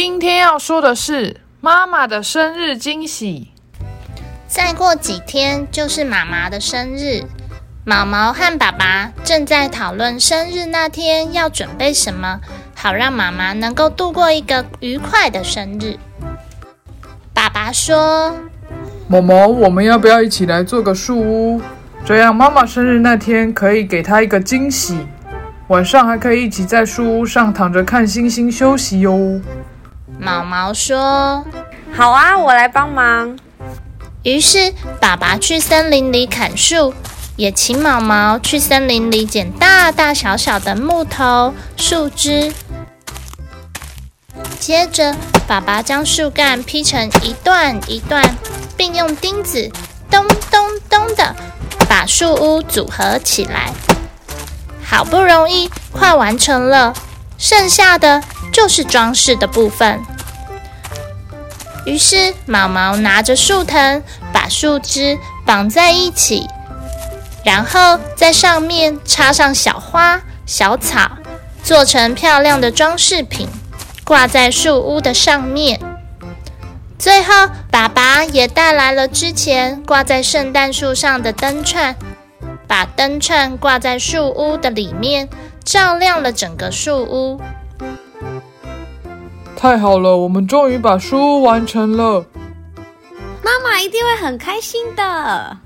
今天要说的是妈妈的生日惊喜。再过几天就是妈妈的生日，毛毛和爸爸正在讨论生日那天要准备什么，好让妈妈能够度过一个愉快的生日。爸爸说：“毛毛，我们要不要一起来做个树屋？这样妈妈生日那天可以给她一个惊喜，晚上还可以一起在树屋上躺着看星星休息哟。”毛毛说：“好啊，我来帮忙。”于是爸爸去森林里砍树，也请毛毛去森林里捡大大小小的木头、树枝。接着，爸爸将树干劈成一段一段，并用钉子咚咚咚的把树屋组合起来。好不容易快完成了，剩下的。就是装饰的部分。于是毛毛拿着树藤，把树枝绑在一起，然后在上面插上小花、小草，做成漂亮的装饰品，挂在树屋的上面。最后，爸爸也带来了之前挂在圣诞树上的灯串，把灯串挂在树屋的里面，照亮了整个树屋。太好了，我们终于把书完成了。妈妈一定会很开心的。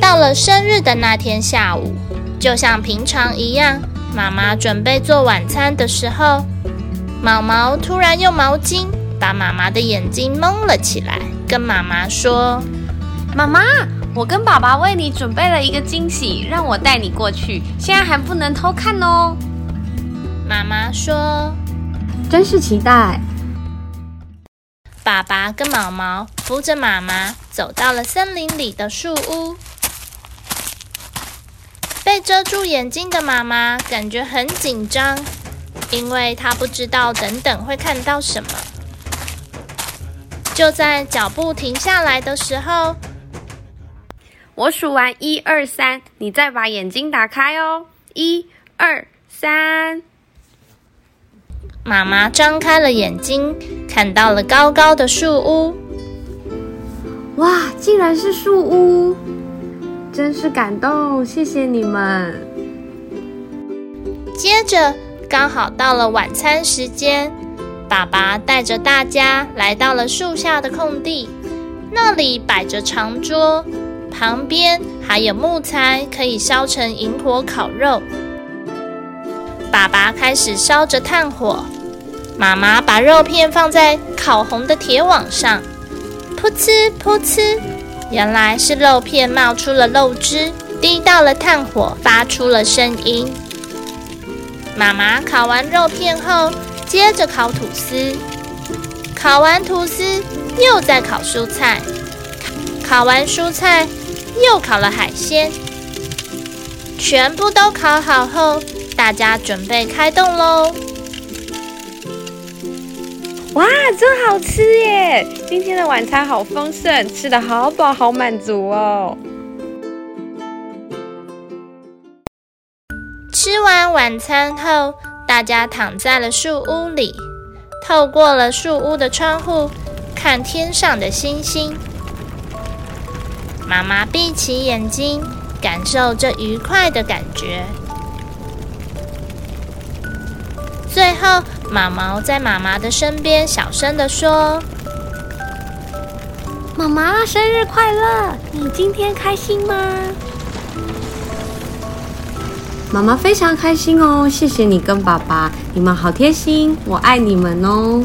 到了生日的那天下午，就像平常一样，妈妈准备做晚餐的时候，毛毛突然用毛巾把妈妈的眼睛蒙了起来，跟妈妈说：“妈妈。”我跟爸爸为你准备了一个惊喜，让我带你过去。现在还不能偷看哦。妈妈说：“真是期待。”爸爸跟毛毛扶着妈妈走到了森林里的树屋。被遮住眼睛的妈妈感觉很紧张，因为她不知道等等会看到什么。就在脚步停下来的时候。我数完一二三，你再把眼睛打开哦。一二三，妈妈张开了眼睛，看到了高高的树屋。哇，竟然是树屋，真是感动！谢谢你们。接着，刚好到了晚餐时间，爸爸带着大家来到了树下的空地，那里摆着长桌。旁边还有木材，可以烧成萤火烤肉。爸爸开始烧着炭火，妈妈把肉片放在烤红的铁网上，噗呲噗呲，原来是肉片冒出了肉汁，滴到了炭火，发出了声音。妈妈烤完肉片后，接着烤吐司，烤完吐司又在烤蔬菜，烤完蔬菜。又烤了海鲜，全部都烤好后，大家准备开动喽！哇，真好吃耶！今天的晚餐好丰盛，吃的好饱，好满足哦。吃完晚餐后，大家躺在了树屋里，透过了树屋的窗户，看天上的星星。妈妈闭起眼睛，感受这愉快的感觉。最后，毛毛在妈妈的身边小声的说：“妈妈生日快乐！你今天开心吗？”妈妈非常开心哦，谢谢你跟爸爸，你们好贴心，我爱你们哦。